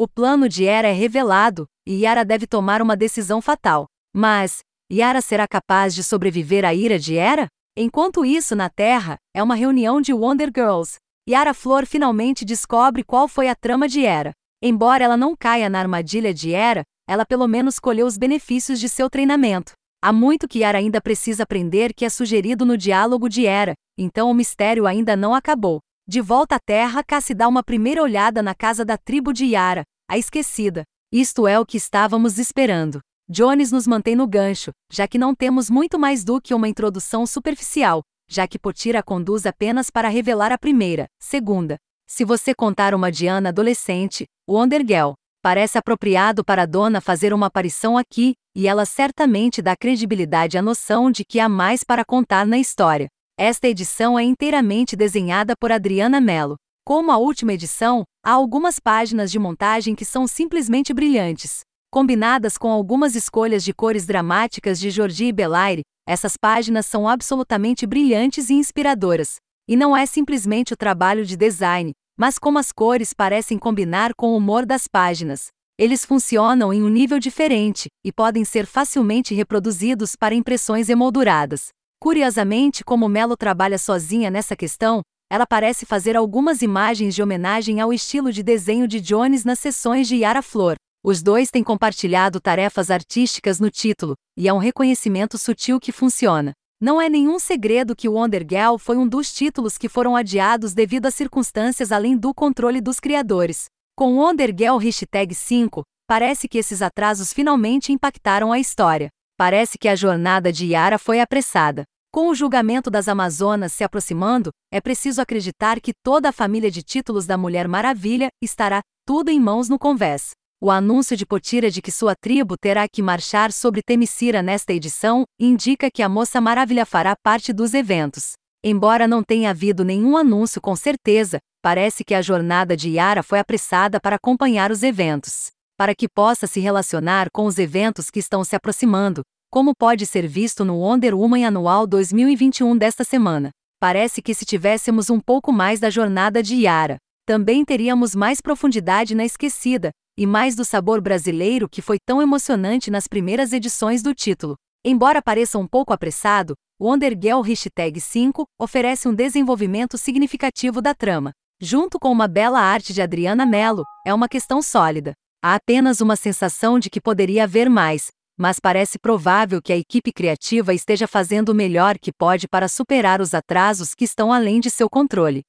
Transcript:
O plano de Era é revelado, e Yara deve tomar uma decisão fatal. Mas, Yara será capaz de sobreviver à ira de Era? Enquanto isso, na Terra, é uma reunião de Wonder Girls. Yara Flor finalmente descobre qual foi a trama de Era. Embora ela não caia na armadilha de Era, ela pelo menos colheu os benefícios de seu treinamento. Há muito que Yara ainda precisa aprender que é sugerido no diálogo de Era, então o mistério ainda não acabou. De volta à Terra, Cassie dá uma primeira olhada na casa da tribo de Yara, a esquecida. Isto é o que estávamos esperando. Jones nos mantém no gancho, já que não temos muito mais do que uma introdução superficial, já que Potira conduz apenas para revelar a primeira, segunda. Se você contar uma Diana adolescente, Wonder Girl, parece apropriado para a dona fazer uma aparição aqui, e ela certamente dá credibilidade à noção de que há mais para contar na história. Esta edição é inteiramente desenhada por Adriana Mello. Como a última edição, há algumas páginas de montagem que são simplesmente brilhantes. Combinadas com algumas escolhas de cores dramáticas de Jordi Belaire, essas páginas são absolutamente brilhantes e inspiradoras. E não é simplesmente o trabalho de design, mas como as cores parecem combinar com o humor das páginas. Eles funcionam em um nível diferente e podem ser facilmente reproduzidos para impressões emolduradas. Curiosamente, como Melo trabalha sozinha nessa questão, ela parece fazer algumas imagens de homenagem ao estilo de desenho de Jones nas sessões de Yara Flor. Os dois têm compartilhado tarefas artísticas no título, e há um reconhecimento sutil que funciona. Não é nenhum segredo que Wonder Girl foi um dos títulos que foram adiados devido a circunstâncias além do controle dos criadores. Com Wonder Girl Hashtag 5, parece que esses atrasos finalmente impactaram a história. Parece que a jornada de Yara foi apressada. Com o julgamento das Amazonas se aproximando, é preciso acreditar que toda a família de títulos da Mulher Maravilha estará tudo em mãos no convés. O anúncio de Potira de que sua tribo terá que marchar sobre Temicira nesta edição indica que a Moça Maravilha fará parte dos eventos. Embora não tenha havido nenhum anúncio com certeza, parece que a jornada de Yara foi apressada para acompanhar os eventos para que possa se relacionar com os eventos que estão se aproximando, como pode ser visto no Wonder Woman Anual 2021 desta semana. Parece que se tivéssemos um pouco mais da jornada de Yara, também teríamos mais profundidade na esquecida, e mais do sabor brasileiro que foi tão emocionante nas primeiras edições do título. Embora pareça um pouco apressado, Wonder Girl Hashtag 5 oferece um desenvolvimento significativo da trama. Junto com uma bela arte de Adriana Mello, é uma questão sólida. Há apenas uma sensação de que poderia haver mais, mas parece provável que a equipe criativa esteja fazendo o melhor que pode para superar os atrasos que estão além de seu controle.